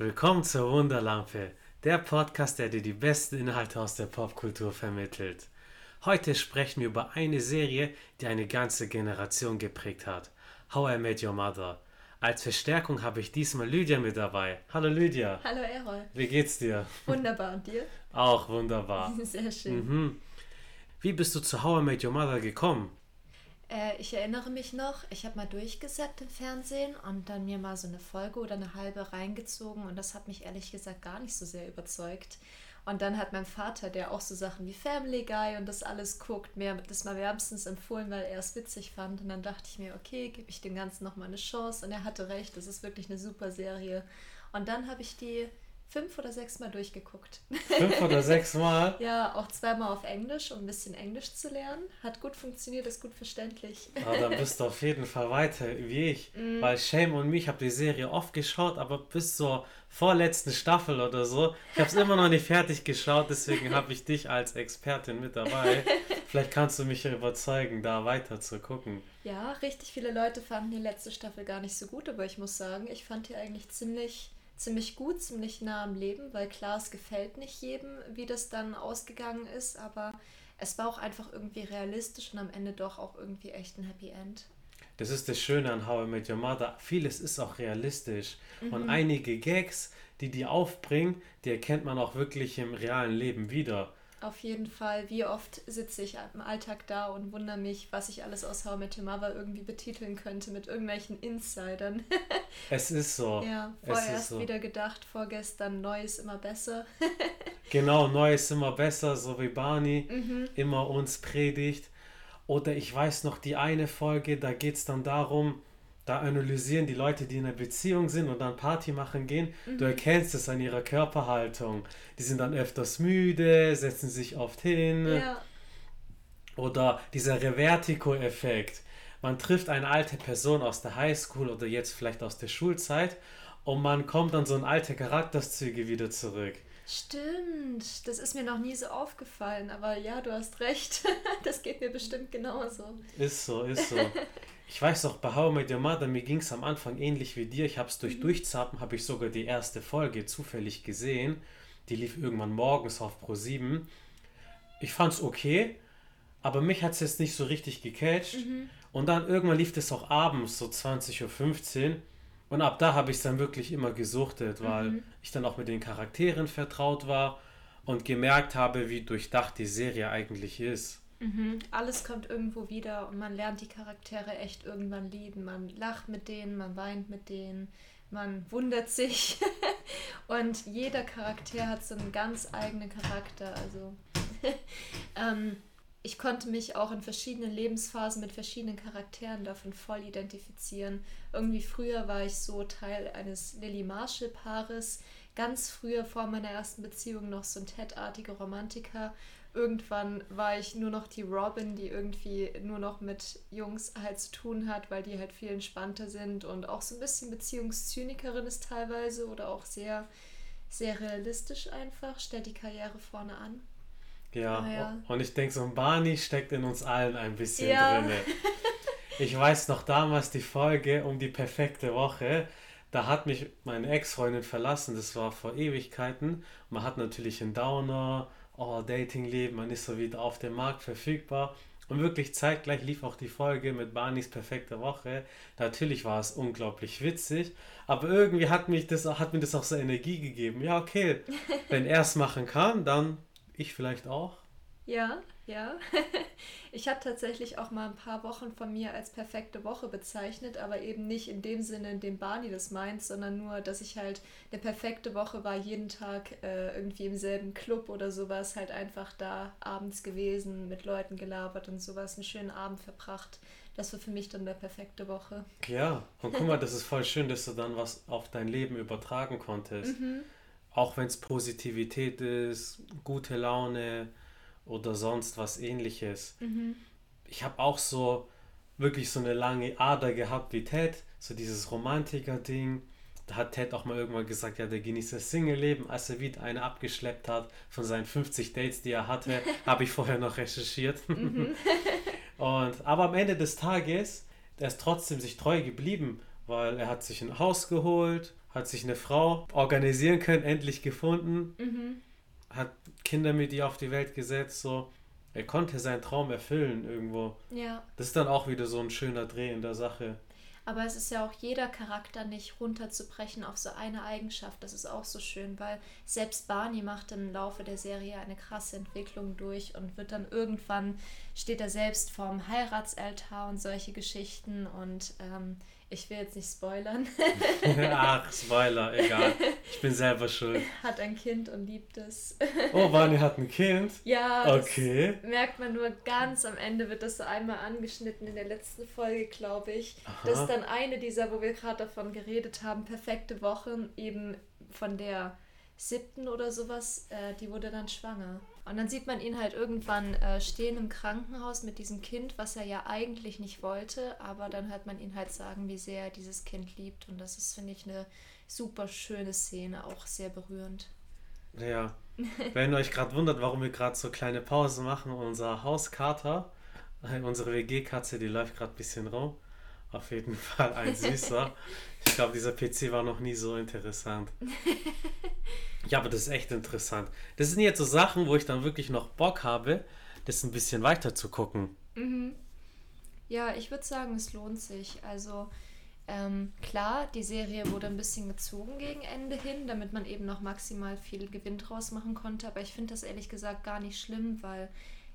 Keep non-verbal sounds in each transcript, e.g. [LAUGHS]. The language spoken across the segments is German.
willkommen zur Wunderlampe, der Podcast, der dir die besten Inhalte aus der Popkultur vermittelt. Heute sprechen wir über eine Serie, die eine ganze Generation geprägt hat. How I Met Your Mother. Als Verstärkung habe ich diesmal Lydia mit dabei. Hallo Lydia. Hallo Errol. Wie geht's dir? Wunderbar. Und dir? Auch wunderbar. [LAUGHS] Sehr schön. Mhm. Wie bist du zu How I Met Your Mother gekommen? Äh, ich erinnere mich noch, ich habe mal durchgesetzt im Fernsehen und dann mir mal so eine Folge oder eine halbe reingezogen und das hat mich ehrlich gesagt gar nicht so sehr überzeugt. Und dann hat mein Vater, der auch so Sachen wie Family Guy und das alles guckt, mir das mal wärmstens empfohlen, weil er es witzig fand. Und dann dachte ich mir, okay, gebe ich dem Ganzen nochmal eine Chance. Und er hatte recht, das ist wirklich eine super Serie. Und dann habe ich die fünf oder sechs Mal durchgeguckt. Fünf oder [LAUGHS] sechs Mal? ja, auch zweimal auf Englisch, um ein bisschen Englisch zu lernen. Hat gut funktioniert, ist gut verständlich. Ah, dann bist du auf jeden Fall weiter wie ich. [LAUGHS] Mm. Weil Shame und mich, ich habe die Serie oft geschaut, aber bis zur vorletzten Staffel oder so. Ich habe es immer noch nicht fertig geschaut, deswegen habe ich dich als Expertin mit dabei. [LAUGHS] Vielleicht kannst du mich überzeugen, da weiter zu gucken. Ja, richtig viele Leute fanden die letzte Staffel gar nicht so gut, aber ich muss sagen, ich fand die eigentlich ziemlich, ziemlich gut, ziemlich nah am Leben, weil klar, es gefällt nicht jedem, wie das dann ausgegangen ist, aber es war auch einfach irgendwie realistisch und am Ende doch auch irgendwie echt ein Happy End. Das ist das Schöne an How I Met Your Mother. Vieles ist auch realistisch. Mhm. Und einige Gags, die die aufbringen, die erkennt man auch wirklich im realen Leben wieder. Auf jeden Fall, wie oft sitze ich im Alltag da und wundere mich, was ich alles aus How I Met Your Mother irgendwie betiteln könnte mit irgendwelchen Insidern. [LAUGHS] Es ist so. ja, ist vorerst so. wieder gedacht, vorgestern Neues immer besser. [LAUGHS] Genau, Neues immer besser, so wie Barney Mhm. immer uns predigt. Oder ich weiß noch die eine Folge, da geht es dann darum, da analysieren die Leute, die in einer Beziehung sind und dann Party machen gehen. Du Mhm. erkennst es an ihrer Körperhaltung. Die sind dann öfters müde, setzen sich oft hin. Ja, Oder dieser Revertico-Effekt. Man trifft eine alte Person aus der Highschool oder jetzt vielleicht aus der Schulzeit und man kommt an so ein alte Charakterzüge wieder zurück. stimmt. Das ist mir noch nie so aufgefallen, aber ja, du hast recht. [LAUGHS] Das geht mir bestimmt genauso. Ist so, ist so. [LAUGHS] Ich weiß auch, bei How I Met Your Mother, mir ging es am Anfang ähnlich wie dir. Ich habe es durch Durchzappen, habe ich sogar die erste Folge zufällig gesehen. Die lief irgendwann morgens auf Pro 7. Ich fand es okay, aber mich hat es jetzt nicht so richtig gecatcht. Und dann irgendwann lief es auch abends, so 20.15 Uhr. Und ab da habe ich es dann wirklich immer gesuchtet, weil ich dann auch mit den Charakteren vertraut war und gemerkt habe, wie durchdacht die Serie eigentlich ist. Mhm. Alles kommt irgendwo wieder und man lernt die Charaktere echt irgendwann lieben. Man lacht mit denen, man weint mit denen, man wundert sich. [LAUGHS] und jeder Charakter hat so einen ganz eigenen Charakter. Also [LAUGHS] ähm, ich konnte mich auch in verschiedenen Lebensphasen mit verschiedenen Charakteren davon voll identifizieren. Irgendwie früher war ich so Teil eines Lily Marshall Paares. Ganz früher vor meiner ersten Beziehung noch so ein Ted-artiger Romantiker. Irgendwann war ich nur noch die Robin, die irgendwie nur noch mit Jungs halt zu tun hat, weil die halt viel entspannter sind und auch so ein bisschen Beziehungszynikerin ist teilweise oder auch sehr, sehr realistisch einfach, stellt die Karriere vorne an. Ja, Ah, ja. und ich denke, so ein Barney steckt in uns allen ein bisschen Ja. drinne. [LAUGHS] Ich weiß noch damals die Folge um die perfekte Woche. Da hat mich meine Ex-Freundin verlassen, das war vor Ewigkeiten. Man hat natürlich einen Downer, oh, Datingleben, man ist so wieder auf dem Markt verfügbar. Und wirklich zeitgleich lief auch die Folge mit Barneys perfekte Woche. Natürlich war es unglaublich witzig, aber irgendwie hat, mich das, hat mir das auch so Energie gegeben. Ja, okay, [LAUGHS] wenn er es machen kann, dann ich vielleicht auch. Ja, ja. [LAUGHS] Ich habe tatsächlich auch mal ein paar Wochen von mir als perfekte Woche bezeichnet, aber eben nicht in dem Sinne, in dem Barney das meint, sondern nur, dass ich halt eine perfekte Woche war, jeden Tag äh, irgendwie im selben Club oder sowas, halt einfach da abends gewesen, mit Leuten gelabert und sowas, einen schönen Abend verbracht. Das war für mich dann der perfekte Woche. Ja, und guck mal, das ist voll schön, dass du dann was auf dein Leben übertragen konntest. Auch wenn es Positivität ist, gute Laune oder sonst was ähnliches. Ich habe auch so wirklich so eine lange Ader gehabt wie Ted, so dieses Romantiker-Ding. Da hat Ted auch mal irgendwann gesagt, ja, der genießt das Single-Leben, als er wieder eine abgeschleppt hat von seinen 50 Dates, die er hatte, [LAUGHS] habe ich vorher noch recherchiert. [LAUGHS] Und, aber am Ende des Tages, der ist trotzdem sich treu geblieben weil er hat sich ein Haus geholt, hat sich eine Frau organisieren können, endlich gefunden, Mhm. Hat Kinder mit ihr auf die Welt gesetzt, so. Er konnte seinen Traum erfüllen irgendwo. Ja. Das ist dann auch wieder so ein schöner Dreh in der Sache. Aber es ist ja auch jeder Charakter nicht runterzubrechen auf so eine Eigenschaft. Das ist auch so schön, weil selbst Barney macht im Laufe der Serie eine krasse Entwicklung durch und wird dann irgendwann steht er selbst vorm Heiratsaltar und solche Geschichten. Und ähm, ich will jetzt nicht spoilern, [LAUGHS] Ach, Spoiler, egal. [LAUGHS] Ich bin selber schuld. hat ein Kind und liebt es. Oh, Barney hat ein Kind. ja, das Okay. merkt man nur ganz am Ende, wird das so einmal angeschnitten in der letzten Folge, glaube ich. Das Aha. ist dann eine dieser, wo wir gerade davon geredet haben, perfekte Wochen, eben von der siebten oder sowas, äh, die wurde dann schwanger. Und dann sieht man ihn halt irgendwann äh, stehen im Krankenhaus mit diesem Kind, was er ja eigentlich nicht wollte, aber dann hört man ihn halt sagen, wie sehr er dieses Kind liebt. Und das ist, finde ich, eine super schöne Szene, auch sehr berührend. Ja. Wenn ihr euch gerade wundert, warum wir gerade so kleine Pausen machen, unser Hauskater, äh, unsere WG-Katze, die läuft gerade ein bisschen rum. Auf jeden Fall ein süßer. Ich glaube, dieser PC war noch nie so interessant. Ja, aber das ist echt interessant. Das sind jetzt so Sachen, wo ich dann wirklich noch Bock habe, das ein bisschen weiter zu gucken. Mhm. Ja, ich würde sagen, es lohnt sich. Also ähm, klar, die Serie wurde ein bisschen gezogen gegen Ende hin, damit man eben noch maximal viel Gewinn draus machen konnte. Aber ich finde das ehrlich gesagt gar nicht schlimm, weil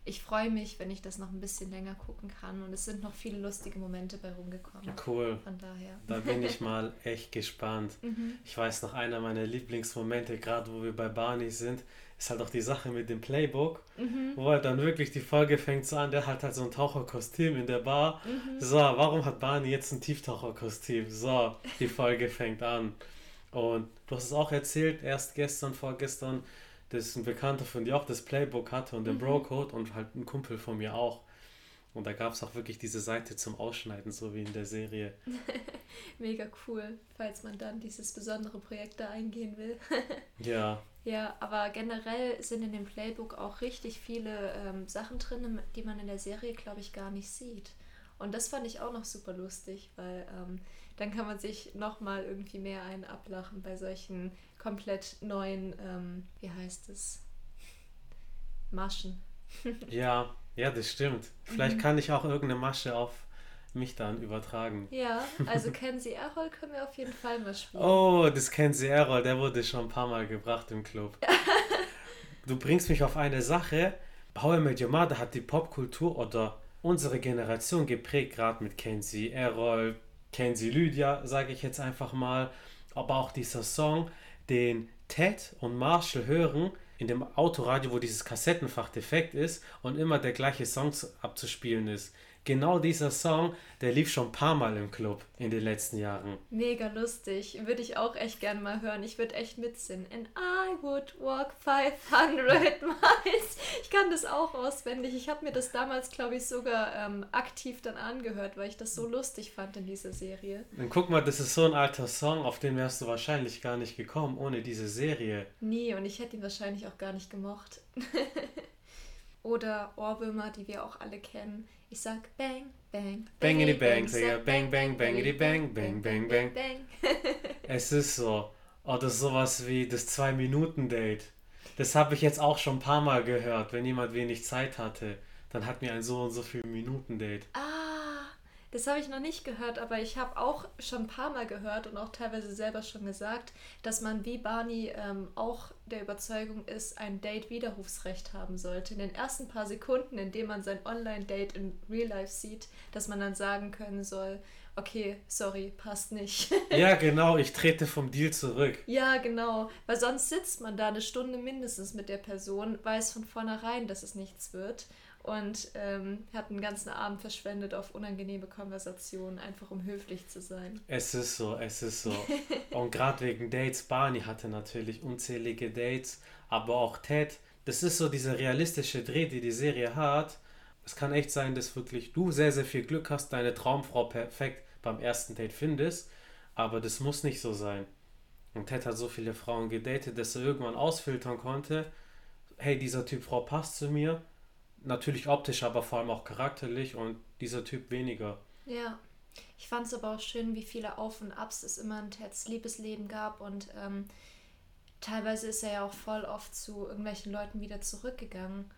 ich freue mich, wenn ich das noch ein bisschen länger gucken kann. Und es sind noch viele lustige Momente bei rumgekommen. Cool. Von daher. Da bin ich [LAUGHS] mal echt gespannt. Mhm. Ich weiß noch, einer meiner Lieblingsmomente, gerade wo wir bei Barney sind, ist halt auch die Sache mit dem Playbook, Mhm. wo halt dann wirklich die Folge fängt so an, der hat halt so ein Taucherkostüm in der Bar. Mhm. So, warum hat Barney jetzt ein Tieftaucherkostüm? So, die Folge fängt an. Und du hast es auch erzählt, erst gestern, vorgestern, dass ein Bekannter von dir auch das Playbook hatte und den Mhm. Bro-Code und halt ein Kumpel von mir auch. Und da gab es auch wirklich diese Seite zum Ausschneiden, so wie in der Serie. [LAUGHS] Mega cool, falls man dann dieses besondere Projekt da eingehen will. [LAUGHS] Ja, Ja, aber generell sind in dem Playbook auch richtig viele ähm, Sachen drin, die man in der Serie, glaube ich, gar nicht sieht. Und das fand ich auch noch super lustig, weil ähm, dann kann man sich nochmal irgendwie mehr einen ablachen bei solchen komplett neuen, ähm, wie heißt es, Maschen. [LAUGHS] ja, ja, das stimmt. Vielleicht Mhm. kann ich auch irgendeine Masche auf mich dann übertragen. Ja, also Kenzie Errol können wir auf jeden Fall mal spielen. Oh, das kennt sie Errol, der wurde schon ein paar Mal gebracht im Club. [LAUGHS] Du bringst mich auf eine Sache. How I Met Your Mother hat die Popkultur oder unsere Generation geprägt, gerade mit Kenzie Errol, Kenzie Lydia, sage ich jetzt einfach mal. Aber auch dieser Song, den Ted und Marshall hören in dem Autoradio, wo dieses Kassettenfach defekt ist und immer der gleiche Song zu- abzuspielen ist. Genau dieser Song, der lief schon ein paar Mal im Club in den letzten Jahren. Mega lustig. Würde ich auch echt gerne mal hören. Ich würde echt mitsingen. And I would walk 500 [LAUGHS] miles. Ich kann das auch auswendig. Ich habe mir das damals, glaube ich, sogar ähm, aktiv dann angehört, weil ich das so lustig fand in dieser Serie. Dann guck mal, das ist so ein alter Song, auf den wärst du wahrscheinlich gar nicht gekommen ohne diese Serie. Nie und ich hätte ihn wahrscheinlich auch gar nicht gemocht. [LAUGHS] Oder Ohrwürmer, die wir auch alle kennen. Ich sag Bang, Bang, Bangity bang, Ich sag ja bang, bang, bangity bang, bang, bang, bang. bang. Es ist so. Oder sowas wie das Zwei-Minuten-Date. Das habe ich jetzt auch schon ein paar Mal gehört, wenn jemand wenig Zeit hatte. Dann hat mir ein so und so viel Minuten-Date. Ah, das habe ich noch nicht gehört, aber ich habe auch schon ein paar Mal gehört und auch teilweise selber schon gesagt, dass man wie Barney ähm, auch der Überzeugung ist, ein Date Widerrufsrecht haben sollte. In den ersten paar Sekunden, in denen man sein Online-Date in Real Life sieht, dass man dann sagen können soll, okay, sorry, passt nicht. [LAUGHS] Ja, genau, ich trete vom Deal zurück. ja, genau, weil sonst sitzt man da eine Stunde mindestens mit der Person, weiß von vornherein, dass es nichts wird und ähm, hat einen ganzen Abend verschwendet auf unangenehme Konversationen, einfach um höflich zu sein. Es ist so, es ist so. Und gerade wegen Dates, Barney hatte natürlich unzählige Dates, aber auch Ted. Das ist so dieser realistische Dreh, die die Serie hat. Es kann echt sein, dass wirklich du sehr, sehr viel Glück hast, deine Traumfrau perfekt beim ersten Date findest, aber das muss nicht so sein. Und Ted hat so viele Frauen gedatet, dass er irgendwann ausfiltern konnte, hey, dieser Typ Frau passt zu mir, natürlich optisch, aber vor allem auch charakterlich und dieser Typ weniger. Ja, Ich fand es aber auch schön, wie viele Auf und Abs es immer in Teds Liebesleben gab und ähm, teilweise ist er ja auch voll oft zu irgendwelchen Leuten wieder zurückgegangen,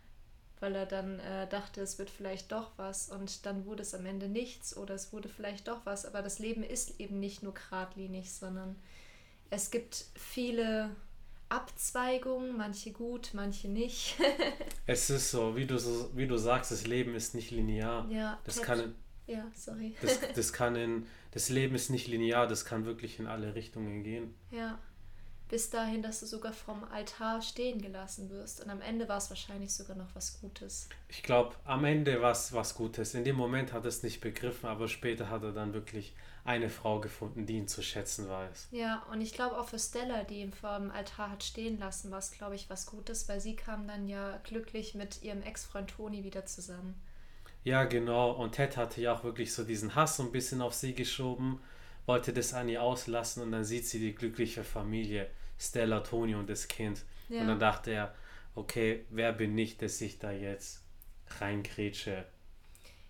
weil er dann äh, dachte, es wird vielleicht doch was und dann wurde es am Ende nichts oder es wurde vielleicht doch was, aber das Leben ist eben nicht nur geradlinig, sondern es gibt viele Abzweigungen, manche gut, manche nicht. [LAUGHS] es ist so, wie du, so, wie du sagst, das Leben ist nicht linear. Ja, das kann ja, sorry. Das, [LAUGHS] das kann in, das Leben ist nicht linear, das kann wirklich in alle Richtungen gehen. Ja. Bis dahin, dass du sogar vom Altar stehen gelassen wirst. Und am Ende war es wahrscheinlich sogar noch was Gutes. Ich glaube, am Ende war es was Gutes. In dem Moment hat er es nicht begriffen, aber später hat er dann wirklich eine Frau gefunden, die ihn zu schätzen weiß. Ja, und ich glaube auch für Stella, die ihn vor dem Altar hat stehen lassen, war es, glaube ich, was Gutes, weil sie kam dann ja glücklich mit ihrem Ex-Freund Toni wieder zusammen. Ja, genau. Und Ted hatte ja auch wirklich so diesen Hass so ein bisschen auf sie geschoben, wollte das an ihr auslassen und dann sieht sie die glückliche Familie, Stella, Toni und das Kind. Ja. Und dann dachte er, okay, wer bin ich, dass ich da jetzt reingrätsche?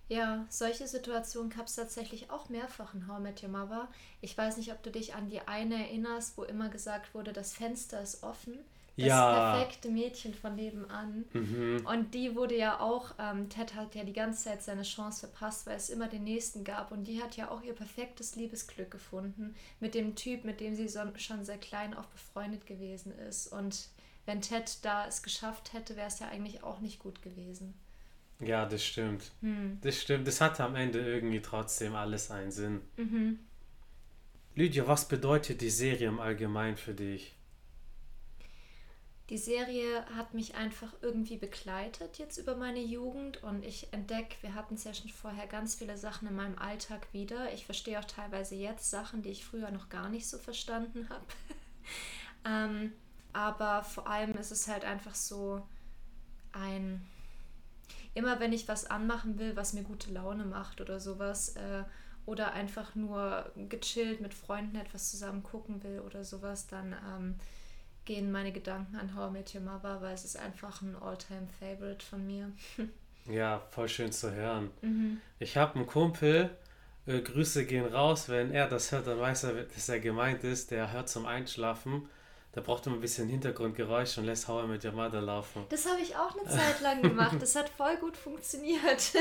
Ja, solche Situationen gab es tatsächlich auch mehrfach in How I Met Your Mother. Ich weiß nicht, ob du dich an die eine erinnerst, wo immer gesagt wurde, das Fenster ist offen das ja. perfekte Mädchen von nebenan. Mhm. Und die wurde ja auch, ähm, Ted hat ja die ganze Zeit seine Chance verpasst, weil es immer den nächsten gab. Und die hat ja auch ihr perfektes Liebesglück gefunden mit dem Typ, mit dem sie so, schon sehr klein auch befreundet gewesen ist. Und wenn Ted da es geschafft hätte, wäre es ja eigentlich auch nicht gut gewesen. Ja, das stimmt. Hm. Das stimmt. Das hatte am Ende irgendwie trotzdem alles einen Sinn. Mhm. Lydia, was bedeutet die Serie im Allgemeinen für dich? die Serie hat mich einfach irgendwie begleitet jetzt über meine Jugend und ich entdecke, wir hatten es ja schon vorher, ganz viele Sachen in meinem Alltag wieder. Ich verstehe auch teilweise jetzt Sachen, die ich früher noch gar nicht so verstanden habe. [LAUGHS] ähm, aber vor allem ist es halt einfach so ein, immer wenn ich was anmachen will, was mir gute Laune macht oder sowas, äh, oder einfach nur gechillt mit Freunden etwas zusammen gucken will oder sowas, dann... Ähm, gehen meine Gedanken an How I Met Your Mother, weil es ist einfach ein All-Time-Favorite von mir. [LAUGHS] ja, voll schön zu hören. Mhm. Ich habe einen Kumpel, äh, Grüße gehen raus, wenn er das hört, dann weiß er, dass er gemeint ist, der hört zum Einschlafen. Da braucht man ein bisschen Hintergrundgeräusch und lässt How I Met Your Mother laufen. Das habe ich auch eine Zeit lang gemacht. Das hat voll gut funktioniert.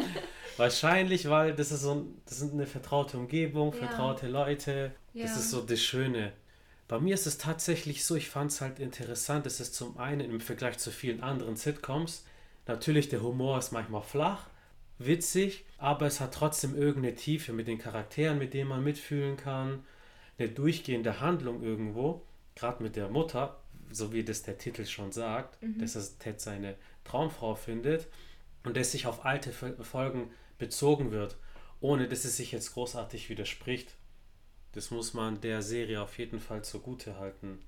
[LAUGHS] Wahrscheinlich, weil das ist so das ist eine vertraute Umgebung, vertraute ja. Leute. Das ja. ist so das Schöne. Bei mir ist es tatsächlich so, ich fand es halt interessant, es ist zum einen im Vergleich zu vielen anderen Sitcoms, natürlich der Humor ist manchmal flach, witzig, aber es hat trotzdem irgendeine Tiefe mit den Charakteren, mit denen man mitfühlen kann, eine durchgehende Handlung irgendwo, gerade mit der Mutter, so wie das der Titel schon sagt, mhm. dass es Ted seine Traumfrau findet und dass sich auf alte Folgen bezogen wird, ohne dass es sich jetzt großartig widerspricht. Das muss man der Serie auf jeden Fall zugute halten.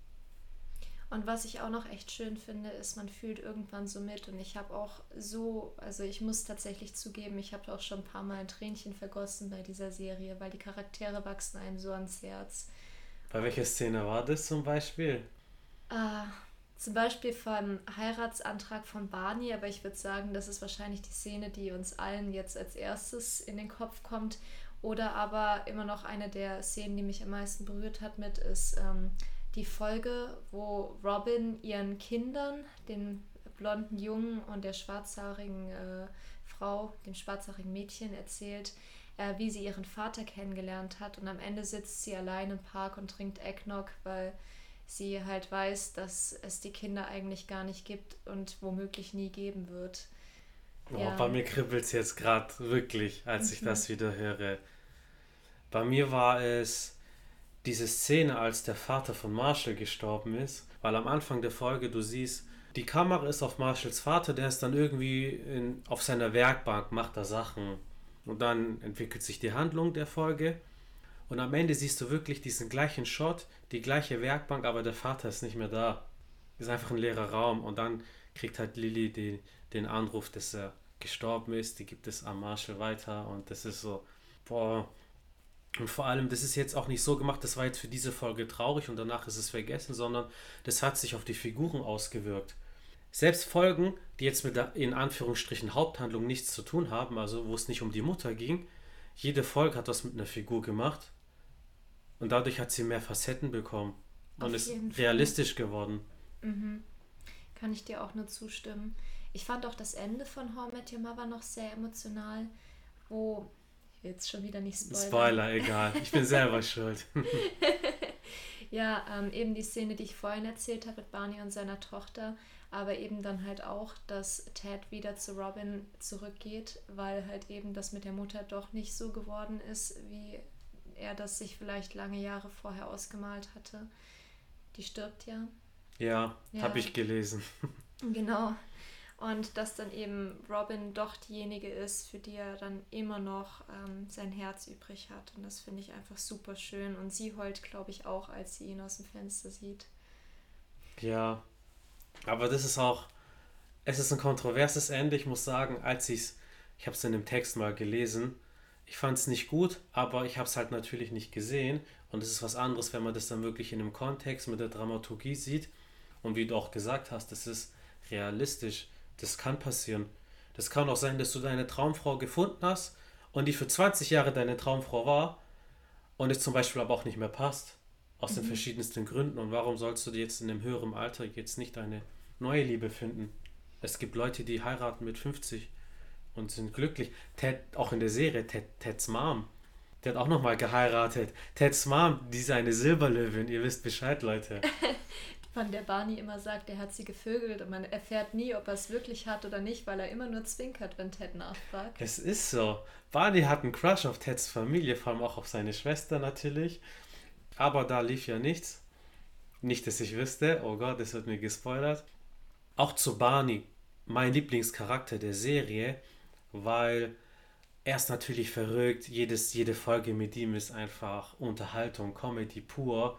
Und was ich auch noch echt schön finde, ist, man fühlt irgendwann so mit. Und ich habe auch so, also ich muss tatsächlich zugeben, ich habe auch schon ein paar Mal ein Tränchen vergossen bei dieser Serie, weil die Charaktere wachsen einem so ans Herz. Bei welcher Szene war das zum Beispiel? Äh, zum Beispiel vom Heiratsantrag von Barney, aber ich würde sagen, das ist wahrscheinlich die Szene, die uns allen jetzt als erstes in den Kopf kommt. Oder aber immer noch eine der Szenen, die mich am meisten berührt hat mit, ist ähm, die Folge, wo Robin ihren Kindern, den blonden Jungen und der schwarzhaarigen äh, Frau, dem schwarzhaarigen Mädchen erzählt, äh, wie sie ihren Vater kennengelernt hat. Und am Ende sitzt sie allein im Park und trinkt Eggnog, weil sie halt weiß, dass es die Kinder eigentlich gar nicht gibt und womöglich nie geben wird. Oh, ja. Bei mir kribbelt es jetzt gerade wirklich, als mhm. ich das wieder höre. Bei mir war es diese Szene, als der Vater von Marshall gestorben ist, weil am Anfang der Folge du siehst, die Kamera ist auf Marshalls Vater, der ist dann irgendwie in, auf seiner Werkbank, macht da Sachen. Und dann entwickelt sich die Handlung der Folge. Und am Ende siehst du wirklich diesen gleichen Shot, die gleiche Werkbank, aber der Vater ist nicht mehr da. Ist einfach ein leerer Raum. Und dann kriegt halt Lilly die, den Anruf, dass er gestorben ist. Die gibt es an Marshall weiter. Und das ist so, boah. Und vor allem, das ist jetzt auch nicht so gemacht, das war jetzt für diese Folge traurig und danach ist es vergessen, sondern das hat sich auf die Figuren ausgewirkt. Selbst Folgen, die jetzt mit der in Anführungsstrichen Haupthandlung nichts zu tun haben, also wo es nicht um die Mutter ging, jede Folge hat was mit einer Figur gemacht und dadurch hat sie mehr Facetten bekommen und ist realistisch Fall. geworden. Mhm. Kann ich dir auch nur zustimmen. Ich fand auch das Ende von How I Met Your Mother noch sehr emotional, wo jetzt schon wieder nicht spoilern. Spoiler, egal. Ich bin selber [LAUGHS] schuld. ja, ähm, eben die Szene, die ich vorhin erzählt habe mit Barney und seiner Tochter, aber eben dann halt auch, dass Ted wieder zu Robin zurückgeht, weil halt eben das mit der Mutter doch nicht so geworden ist, wie er das sich vielleicht lange Jahre vorher ausgemalt hatte. Die stirbt ja. Ja, ja. habe ich gelesen. [LAUGHS] Genau. Und dass dann eben Robin doch diejenige ist, für die er dann immer noch ähm, sein Herz übrig hat. Und das finde ich einfach super schön. Und sie heult, glaube ich, auch, als sie ihn aus dem Fenster sieht. Ja, aber das ist auch, es ist ein kontroverses Ende. Ich muss sagen, als ich es, ich habe es in dem Text mal gelesen, ich fand es nicht gut, aber ich habe es halt natürlich nicht gesehen. Und es ist was anderes, wenn man das dann wirklich in einem Kontext mit der Dramaturgie sieht. Und wie du auch gesagt hast, das ist realistisch. Das kann passieren. Das kann auch sein, dass du deine Traumfrau gefunden hast und die für 20 Jahre deine Traumfrau war und es zum Beispiel aber auch nicht mehr passt. Aus mhm. den verschiedensten Gründen. Und warum sollst du jetzt in einem höheren Alter jetzt nicht eine neue Liebe finden? Es gibt Leute, die heiraten mit 50 und sind glücklich. Ted, auch in der Serie, Ted, Teds Mom, der hat auch nochmal geheiratet. Teds Mom, die ist eine Silberlöwin. Ihr wisst Bescheid, Leute. [LAUGHS] von der Barney immer sagt, er hat sie gevögelt und man erfährt nie, ob er es wirklich hat oder nicht, weil er immer nur zwinkert, wenn Ted nachfragt. Es ist so. Barney hat einen Crush auf Teds Familie, vor allem auch auf seine Schwester natürlich. Aber da lief ja nichts. Nicht, dass ich wüsste. Oh Gott, das wird mir gespoilert. Auch zu Barney, mein Lieblingscharakter der Serie, weil er ist natürlich verrückt. Jedes, jede Folge mit ihm ist einfach Unterhaltung, Comedy pur.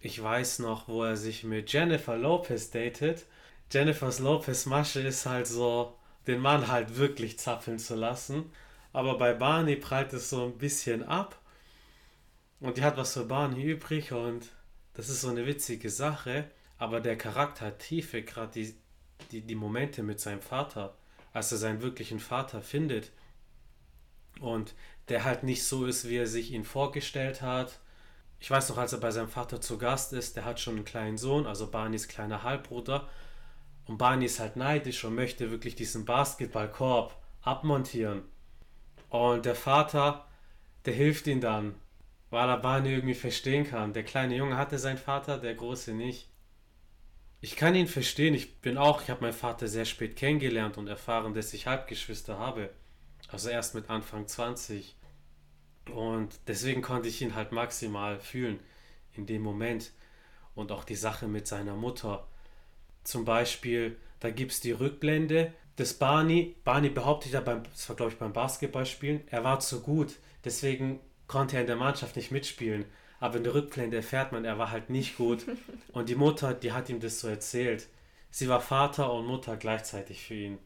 Ich weiß noch, wo er sich mit Jennifer Lopez datet. Jennifer Lopez Masche ist halt so, den Mann halt wirklich zapfeln zu lassen. Aber bei Barney prallt es so ein bisschen ab. Und die hat was für Barney übrig und das ist so eine witzige Sache. Aber der Charakter hat Tiefe, gerade die, die, die Momente mit seinem Vater, als er seinen wirklichen Vater findet. Und der halt nicht so ist, wie er sich ihn vorgestellt hat ich weiß noch, als er bei seinem Vater zu Gast ist, der hat schon einen kleinen Sohn, also Barneys kleiner Halbbruder. Und Barney ist halt neidisch und möchte wirklich diesen Basketballkorb abmontieren. Und der Vater, der hilft ihm dann, weil er Barney irgendwie verstehen kann. Der kleine Junge hatte seinen Vater, der große nicht. Ich kann ihn verstehen. Ich bin auch, ich habe meinen Vater sehr spät kennengelernt und erfahren, dass ich Halbgeschwister habe. Also erst mit Anfang 20. Und deswegen konnte ich ihn halt maximal fühlen in dem Moment. Und auch die Sache mit seiner Mutter. Zum Beispiel, da gibt es die Rückblende des Barney. Barney behauptet ja beim, das war glaube ich beim Basketballspielen, er war zu gut. Deswegen konnte er in der Mannschaft nicht mitspielen. Aber in der Rückblende erfährt man, er war halt nicht gut. [LAUGHS] Und die Mutter, die hat ihm das so erzählt. Sie war Vater und Mutter gleichzeitig für ihn.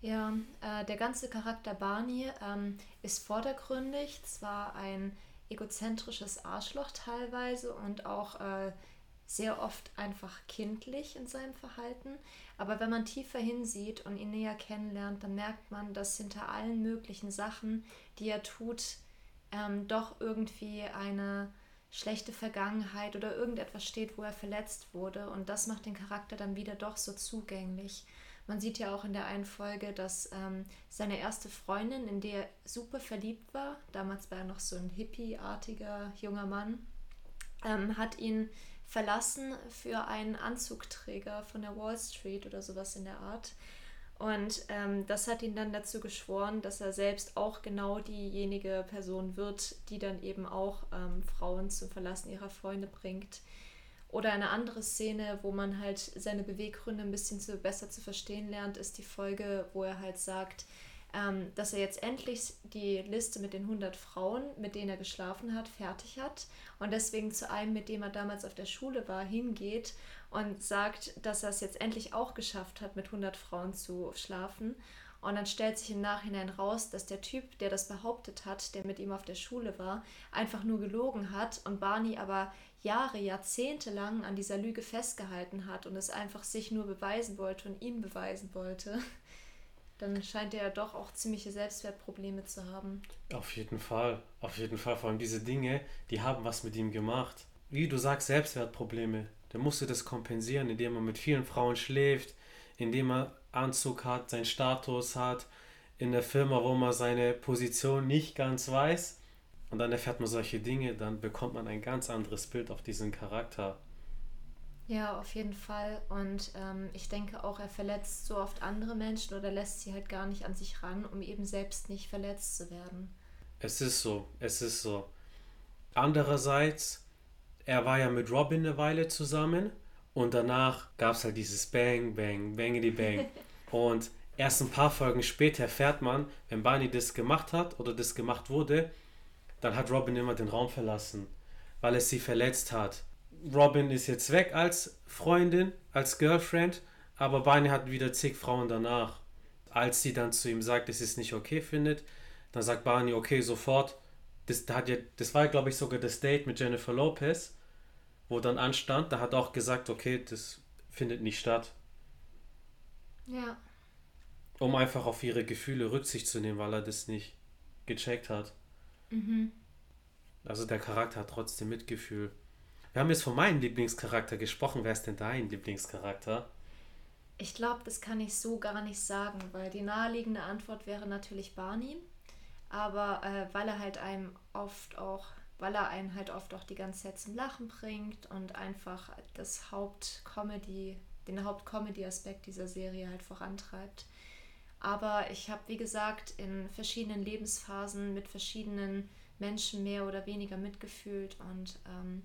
Ja, äh, der ganze Charakter Barney ähm, ist vordergründig, zwar ein egozentrisches Arschloch teilweise und auch äh, sehr oft einfach kindlich in seinem Verhalten, aber wenn man tiefer hinsieht und ihn näher kennenlernt, dann merkt man, dass hinter allen möglichen Sachen, die er tut, ähm, doch irgendwie eine schlechte Vergangenheit oder irgendetwas steht, wo er verletzt wurde und das macht den Charakter dann wieder doch so zugänglich. Man sieht ja auch in der einen Folge, dass ähm, seine erste Freundin, in der er super verliebt war, damals war er noch so ein hippie-artiger junger Mann, ähm, hat ihn verlassen für einen Anzugträger von der Wall Street oder sowas in der Art. Und ähm, das hat ihn dann dazu geschworen, dass er selbst auch genau diejenige Person wird, die dann eben auch ähm, Frauen zum Verlassen ihrer Freunde bringt. Oder eine andere Szene, wo man halt seine Beweggründe ein bisschen zu, besser zu verstehen lernt, ist die Folge, wo er halt sagt, ähm, dass er jetzt endlich die Liste mit den 100 Frauen, mit denen er geschlafen hat, fertig hat und deswegen zu einem, mit dem er damals auf der Schule war, hingeht und sagt, dass er es jetzt endlich auch geschafft hat, mit 100 Frauen zu schlafen. Und dann stellt sich im Nachhinein raus, dass der Typ, der das behauptet hat, der mit ihm auf der Schule war, einfach nur gelogen hat und Barney aber Jahre, Jahrzehnte lang an dieser Lüge festgehalten hat und es einfach sich nur beweisen wollte und ihm beweisen wollte. Dann scheint er ja doch auch ziemliche Selbstwertprobleme zu haben. Auf jeden Fall, auf jeden Fall. Vor allem diese Dinge, die haben was mit ihm gemacht. Wie du sagst, Selbstwertprobleme. Der musste das kompensieren, indem er mit vielen Frauen schläft, indem er Anzug hat, seinen Status hat, in der Firma, wo man seine Position nicht ganz weiß. Und dann erfährt man solche Dinge, dann bekommt man ein ganz anderes Bild auf diesen Charakter. Ja, auf jeden Fall. Und ähm, ich denke auch, er verletzt so oft andere Menschen oder lässt sie halt gar nicht an sich ran, um eben selbst nicht verletzt zu werden. Es ist so, es ist so. Andererseits, er war ja mit Robin eine Weile zusammen und danach gab es halt dieses Bang, Bang, Bangity Bang. [LAUGHS] und erst ein paar Folgen später erfährt man, wenn Barney das gemacht hat oder das gemacht wurde, dann hat Robin immer den Raum verlassen, weil es sie verletzt hat. Robin ist jetzt weg als Freundin, als Girlfriend, aber Barney hat wieder zig Frauen danach. Als sie dann zu ihm sagt, dass sie es nicht okay findet, dann sagt Barney, okay, sofort. Das, da hat ja, das war, glaube ich, sogar das Date mit Jennifer Lopez, wo dann anstand. Da hat auch gesagt, okay, das findet nicht statt. Ja. Um einfach auf ihre Gefühle Rücksicht zu nehmen, weil er das nicht gecheckt hat. Mhm. Also der Charakter hat trotzdem Mitgefühl. Wir haben jetzt von meinem Lieblingscharakter gesprochen. Wer ist denn dein Lieblingscharakter? Ich glaube, das kann ich so gar nicht sagen, weil die naheliegende Antwort wäre natürlich Barney. Aber äh, weil er halt einem oft auch, weil er einen halt oft auch die ganze Zeit zum Lachen bringt und einfach das Hauptcomedy, den Hauptcomedy-Aspekt dieser Serie halt vorantreibt. Aber ich habe, wie gesagt, in verschiedenen Lebensphasen mit verschiedenen Menschen mehr oder weniger mitgefühlt und ähm,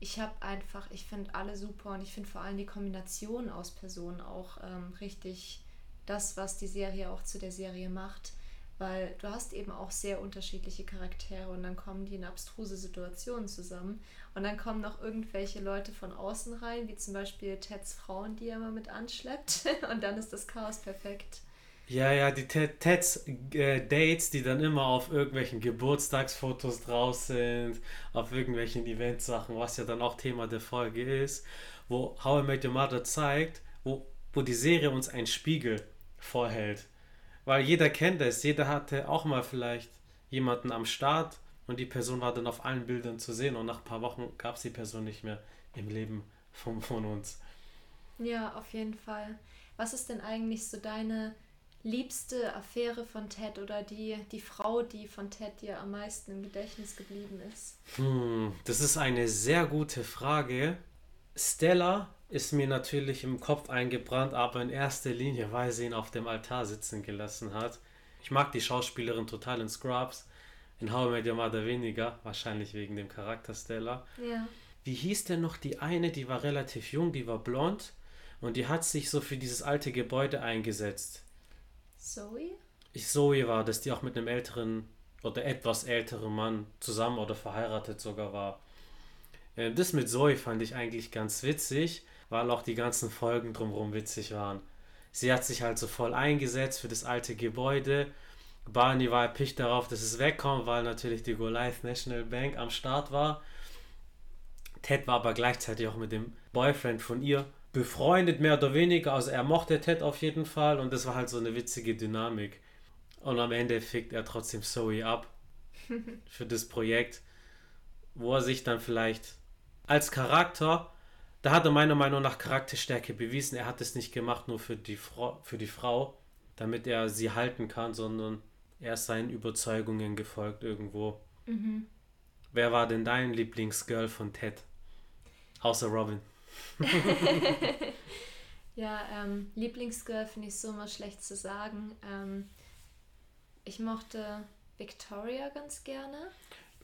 ich habe einfach, ich finde alle super und ich finde vor allem die Kombination aus Personen auch ähm, richtig das, was die Serie auch zu der Serie macht. Weil du hast eben auch sehr unterschiedliche Charaktere und dann kommen die in abstruse Situationen zusammen. Und dann kommen noch irgendwelche Leute von außen rein, wie zum Beispiel Teds Frauen, die er immer mit anschleppt. [LAUGHS] Und dann ist das Chaos perfekt. Ja, ja, die Teds äh, Dates, die dann immer auf irgendwelchen Geburtstagsfotos draus sind, auf irgendwelchen Eventsachen, was ja dann auch Thema der Folge ist, wo How I Met Your Mother zeigt, wo, wo die Serie uns einen Spiegel vorhält. Weil jeder kennt es, jeder hatte auch mal vielleicht jemanden am Start und die Person war dann auf allen Bildern zu sehen und nach ein paar Wochen gab es die Person nicht mehr im Leben von, von uns. Ja, auf jeden Fall. Was ist denn eigentlich so deine liebste Affäre von Ted oder die, die Frau, die von Ted dir am meisten im Gedächtnis geblieben ist? Hm, das ist eine sehr gute Frage. Stella ist mir natürlich im Kopf eingebrannt, aber in erster Linie, weil sie ihn auf dem Altar sitzen gelassen hat. Ich mag die Schauspielerin total in Scrubs. In How I Met Your Mother weniger, wahrscheinlich wegen dem Charakter Stella. Ja. Wie hieß denn noch die eine, die war relativ jung, die war blond und die hat sich so für dieses alte Gebäude eingesetzt. Zoe? Ich, Zoe war das, die auch mit einem älteren oder etwas älteren Mann zusammen oder verheiratet sogar war. Äh, das mit Zoe fand ich eigentlich ganz witzig, weil auch die ganzen Folgen drumherum witzig waren. Sie hat sich halt so voll eingesetzt für das alte Gebäude. Barney war erpicht darauf, dass es wegkommt, weil natürlich die Goliath National Bank am Start war. Ted war aber gleichzeitig auch mit dem Boyfriend von ihr befreundet, mehr oder weniger. Also er mochte Ted auf jeden Fall und das war halt so eine witzige Dynamik. Und am Ende fickt er trotzdem Zoe ab [LAUGHS] für das Projekt, wo er sich dann vielleicht als Charakter, da hat er meiner Meinung nach Charakterstärke bewiesen. Er hat es nicht gemacht nur für die, Frau, für die Frau, damit er sie halten kann, sondern er ist seinen Überzeugungen gefolgt irgendwo. Mhm. Wer war denn dein Lieblingsgirl von Ted? Außer Robin. [LAUGHS] ja, ähm, Lieblingsgirl finde ich so immer schlecht zu sagen. Ähm, ich mochte Victoria ganz gerne.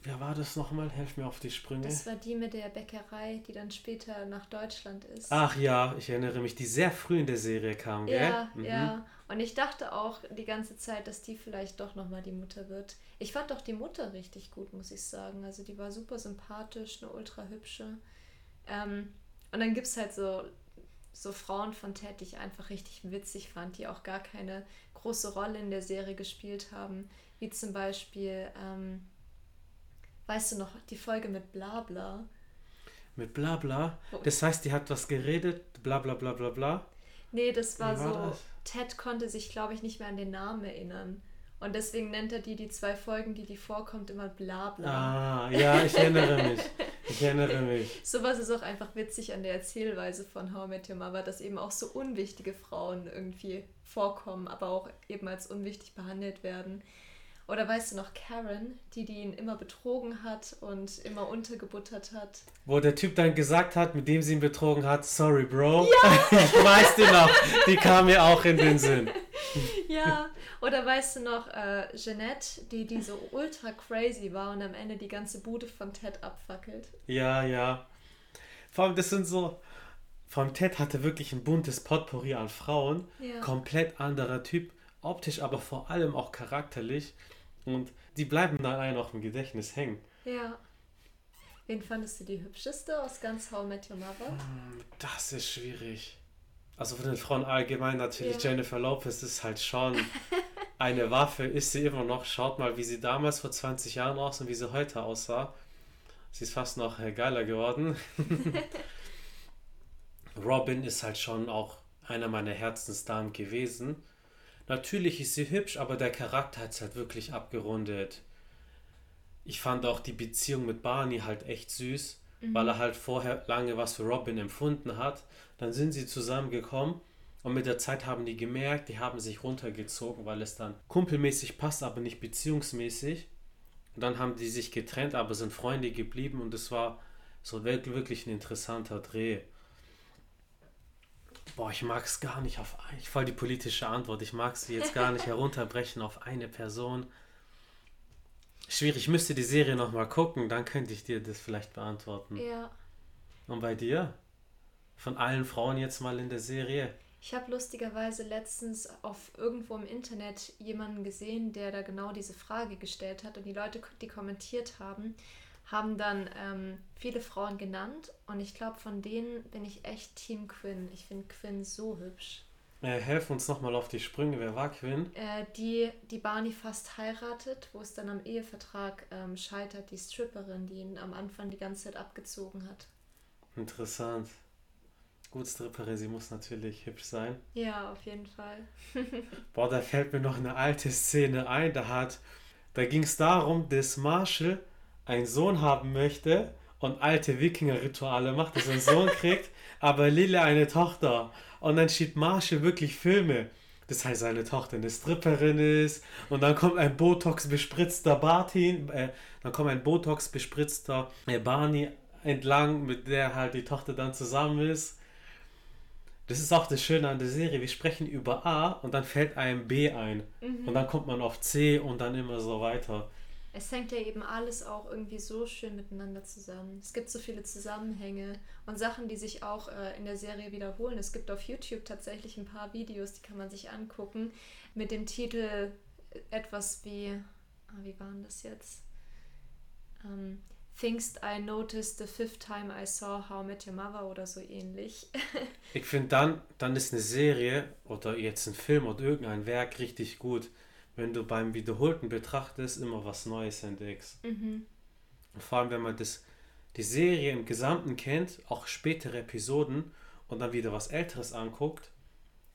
Wer war das nochmal? Helf mir auf die Sprünge. Das war die mit der Bäckerei, die dann später nach Deutschland ist. Ach ja, ich erinnere mich, die sehr früh in der Serie kam, gell? Ja, mhm. ja. Und ich dachte auch die ganze Zeit, dass die vielleicht doch nochmal die Mutter wird. Ich fand doch die Mutter richtig gut, muss ich sagen. Also die war super sympathisch, eine ultra hübsche. Ähm, und dann gibt es halt so, so Frauen von Ted, die ich einfach richtig witzig fand, die auch gar keine große Rolle in der Serie gespielt haben. Wie zum Beispiel, ähm, weißt du noch, die Folge mit Blabla. Mit Blabla? Das heißt, die hat was geredet, bla bla bla bla bla. Nee, das war, war so. Das? Ted konnte sich, glaube ich, nicht mehr an den Namen erinnern. Und deswegen nennt er die, die zwei Folgen, die die vorkommt, immer bla bla. Ah, ja, ich erinnere mich. [LAUGHS] Ich erinnere mich. [LAUGHS] Sowas ist auch einfach witzig an der Erzählweise von How I Met Your Mother, dass eben auch so unwichtige Frauen irgendwie vorkommen, aber auch eben als unwichtig behandelt werden. Oder weißt du noch Karen, die, die ihn immer betrogen hat und immer untergebuttert hat? Wo der Typ dann gesagt hat, mit dem sie ihn betrogen hat, sorry, Bro. Ja. [LAUGHS] ich weiß die noch. Die kam mir auch in den Sinn. [LAUGHS] ja, oder weißt du noch äh, Jeanette, die, die so ultra crazy war und am Ende die ganze Bude von Ted abfackelt? Ja, ja. Vor allem, das sind so. Vor allem Ted hatte wirklich ein buntes Potpourri an Frauen. Ja. Komplett anderer Typ. Optisch, aber vor allem auch charakterlich. Und die bleiben dann einem auch im Gedächtnis hängen. Ja. Wen fandest du die hübscheste aus ganz How I Met Your Mother? Hm, das ist schwierig. Also von den Frauen allgemein natürlich ja. Jennifer Lopez ist halt schon [LAUGHS] eine Waffe, ist sie immer noch. Schaut mal, wie sie damals vor 20 Jahren aussah und wie sie heute aussah. Sie ist fast noch äh, geiler geworden. [LAUGHS] Robin ist halt schon auch einer meiner Herzensdamen gewesen. Natürlich ist sie hübsch, aber der Charakter hat es halt wirklich abgerundet. Ich fand auch die Beziehung mit Barney halt echt süß, mhm. weil er halt vorher lange was für Robin empfunden hat. Dann sind sie zusammengekommen und mit der Zeit haben die gemerkt, die haben sich runtergezogen, weil es dann kumpelmäßig passt, aber nicht beziehungsmäßig. Und dann haben die sich getrennt, aber sind Freunde geblieben und es war so wirklich ein interessanter Dreh. Boah, ich mag es gar nicht auf ich voll die politische Antwort. Ich mag sie jetzt gar nicht [LAUGHS] herunterbrechen auf eine Person. Schwierig, ich müsste die Serie nochmal gucken, dann könnte ich dir das vielleicht beantworten. Ja. Und bei dir? Von allen Frauen jetzt mal in der Serie? Ich habe lustigerweise letztens auf irgendwo im Internet jemanden gesehen, der da genau diese Frage gestellt hat und die Leute, die kommentiert haben, haben dann ähm, viele Frauen genannt und ich glaube, von denen bin ich echt Team Quinn. Ich finde Quinn so hübsch. Äh, helf uns nochmal auf die Sprünge. Wer war Quinn? Äh, die, die Barney fast heiratet, wo es dann am Ehevertrag ähm, scheitert, die Stripperin, die ihn am Anfang die ganze Zeit abgezogen hat. Interessant. Gut, Stripperin, sie muss natürlich hübsch sein. Ja, auf jeden Fall. [LAUGHS] Boah, da fällt mir noch eine alte Szene ein. Da hat, da ging es darum, dass Marshall einen Sohn haben möchte und alte Wikinger-Rituale macht, dass er einen Sohn kriegt, aber Lille eine Tochter. Und dann schiebt Marshall wirklich Filme. Das heißt, seine Tochter eine Stripperin ist und dann kommt ein Botox bespritzter Bartin, äh, dann kommt ein Botox bespritzter äh, Barney entlang, mit der halt die Tochter dann zusammen ist. Das ist auch das Schöne an der Serie. Wir sprechen über A und dann fällt einem B ein. Mhm. Und dann kommt man auf C und dann immer so weiter es hängt ja eben alles auch irgendwie so schön miteinander zusammen. Es gibt so viele Zusammenhänge und Sachen, die sich auch äh, in der Serie wiederholen. Es gibt auf YouTube tatsächlich ein paar Videos, die kann man sich angucken, mit dem Titel etwas wie, ah, wie waren das jetzt? Ähm, Things I noticed the fifth time I saw How I Met Your Mother oder so ähnlich. ich finde dann, dann ist eine Serie oder jetzt ein Film oder irgendein Werk richtig gut wenn du beim wiederholten Betrachtest immer was Neues entdeckst. Mhm. Und vor allem, wenn man das, die Serie im Gesamten kennt, auch spätere Episoden und dann wieder was Älteres anguckt,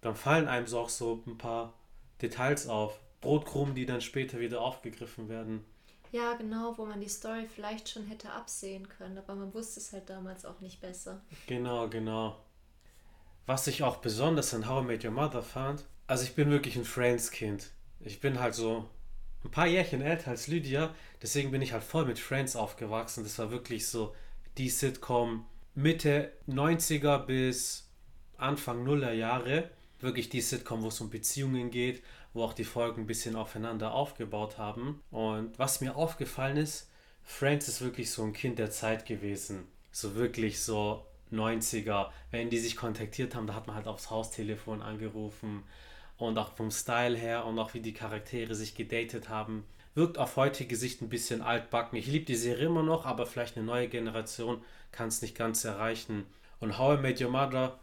dann fallen einem so auch so ein paar Details auf. Brotkrumen, die dann später wieder aufgegriffen werden. Ja, genau, wo man die Story vielleicht schon hätte absehen können, aber man wusste es halt damals auch nicht besser. Genau, genau. Was ich auch besonders an How I Made Your Mother fand, also ich bin wirklich ein Friends-Kind ich bin halt so ein paar Jährchen älter als Lydia, deswegen bin ich halt voll mit Friends aufgewachsen. Das war wirklich so die Sitcom Mitte 90er bis Anfang Nuller Jahre. Wirklich die Sitcom, wo es um Beziehungen geht, wo auch die Folgen ein bisschen aufeinander aufgebaut haben. Und was mir aufgefallen ist, Friends ist wirklich so ein Kind der Zeit gewesen. So wirklich so 90er. Wenn die sich kontaktiert haben, da hat man halt aufs Haustelefon angerufen und auch vom Style her und auch wie die Charaktere sich gedatet haben. Wirkt auf heutige Sicht ein bisschen altbacken. Ich liebe die Serie immer noch, aber vielleicht eine neue Generation kann es nicht ganz erreichen. Und How I Made Your Mother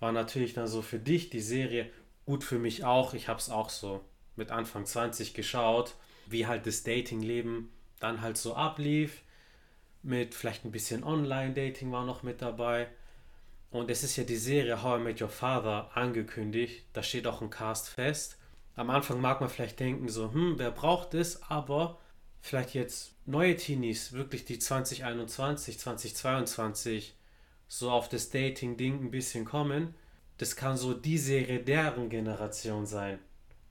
war natürlich dann so für dich die Serie, gut für mich auch. Ich habe es auch so mit Anfang 20 geschaut, wie halt das Datingleben dann halt so ablief. Mit vielleicht ein bisschen Online-Dating war noch mit dabei. Und es ist ja die Serie How I Met Your Father angekündigt. Da steht auch ein Cast fest. Am Anfang mag man vielleicht denken, so, hm, wer braucht es? Aber vielleicht jetzt neue Teenies, wirklich die 2021, 2022 so auf das Dating-Ding ein bisschen kommen. Das kann so die Serie deren Generation sein,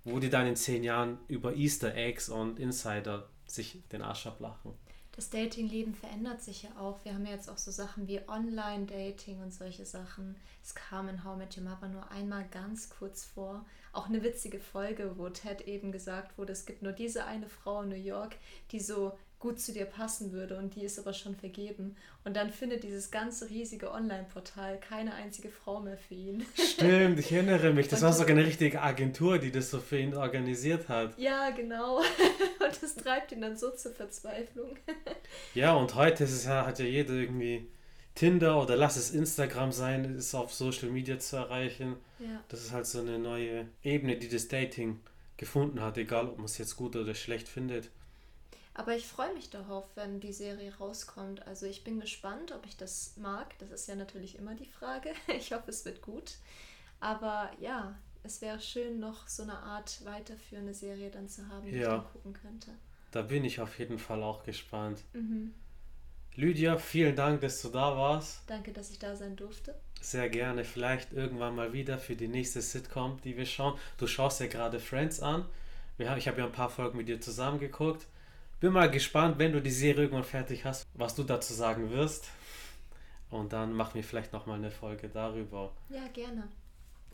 wo die dann in zehn Jahren über Easter Eggs und Insider sich den Arsch ablachen das Dating-Leben verändert sich ja auch. Wir haben ja jetzt auch so Sachen wie Online-Dating und solche Sachen. Es kam in How I Met Your Mother nur einmal ganz kurz vor. Auch eine witzige Folge, wo Ted eben gesagt wurde, es gibt nur diese eine Frau in New York, die so gut zu dir passen würde und die ist aber schon vergeben. Und dann findet dieses ganze riesige Online-Portal keine einzige Frau mehr für ihn. Stimmt, ich erinnere mich. Das war sogar eine richtige Agentur, die das so für ihn organisiert hat. Ja, genau. [LAUGHS] Und das treibt ihn dann so zur Verzweiflung. [LAUGHS] Ja, und heute ist es ja, hat ja jeder irgendwie Tinder oder lass es Instagram sein, ist auf Social Media zu erreichen. Ja. Das ist halt so eine neue Ebene, die das Dating gefunden hat, egal ob man es jetzt gut oder schlecht findet. Aber ich freue mich darauf, wenn die Serie rauskommt. Also ich bin gespannt, ob ich das mag. Das ist ja natürlich immer die Frage. [LAUGHS] Ich hoffe, es wird gut. Aber ja, es wäre schön, noch so eine Art weiterführende Serie dann zu haben, die ja. ich dann gucken könnte. Da bin ich auf jeden Fall auch gespannt. Mhm. Lydia, vielen Dank, dass du da warst. Danke, dass ich da sein durfte. Sehr gerne. Vielleicht irgendwann mal wieder für die nächste Sitcom, die wir schauen. Du schaust ja gerade Friends an. ich habe ja ein paar Folgen mit dir zusammen geguckt. Bin mal gespannt, wenn du die Serie irgendwann fertig hast, was du dazu sagen wirst. Und dann machen wir vielleicht nochmal eine Folge darüber. Ja, gerne.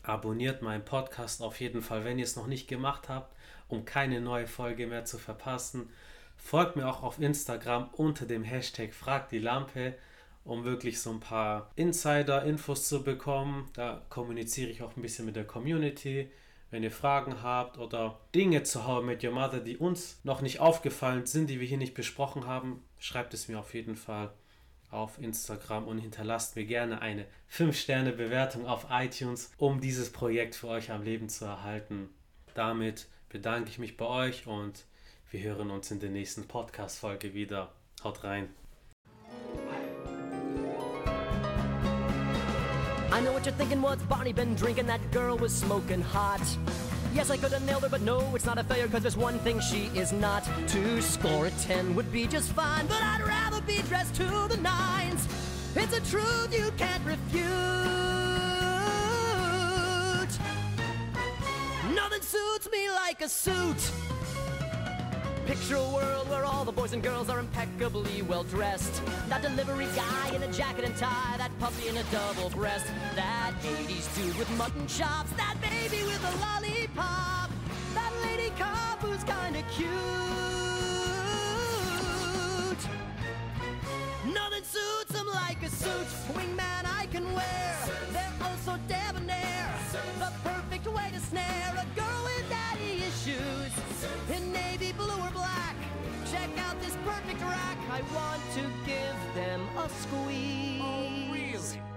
Abonniert meinen Podcast auf jeden Fall, wenn ihr es noch nicht gemacht habt, um keine neue Folge mehr zu verpassen. Folgt mir auch auf Instagram unter dem Hashtag Frag die Lampe, um wirklich so ein paar Insider-Infos zu bekommen. Da kommuniziere ich auch ein bisschen mit der Community. Wenn ihr Fragen habt oder Dinge zu How mit Your Mother, die uns noch nicht aufgefallen sind, die wir hier nicht besprochen haben, schreibt es mir auf jeden Fall auf Instagram und hinterlasst mir gerne eine 5-Sterne-Bewertung auf iTunes, um dieses Projekt für euch am Leben zu erhalten. Damit bedanke ich mich bei euch und wir hören uns in der nächsten Podcast-Folge wieder. Haut rein! I know what you're thinking, what's Barney been drinking? That girl was smoking hot. Yes, I could have nailed her, but no, it's not a failure, cause there's one thing she is not. To score a 10 would be just fine, but I'd rather be dressed to the nines. It's a truth you can't refute. Nothing suits me like a suit. Picture a world where all the boys and girls are impeccably well dressed. That delivery guy in a jacket and tie, that puppy in a double breast, that 80s dude with mutton chops, that baby with a lollipop, that lady cop who's kinda cute. Nothing suits him like a suit, wingman I can wear. They're also debonair, the perfect way to snare a girl with daddy issues in navy blue or black. Check out this perfect rack. I want to give them a squeeze. Oh, really?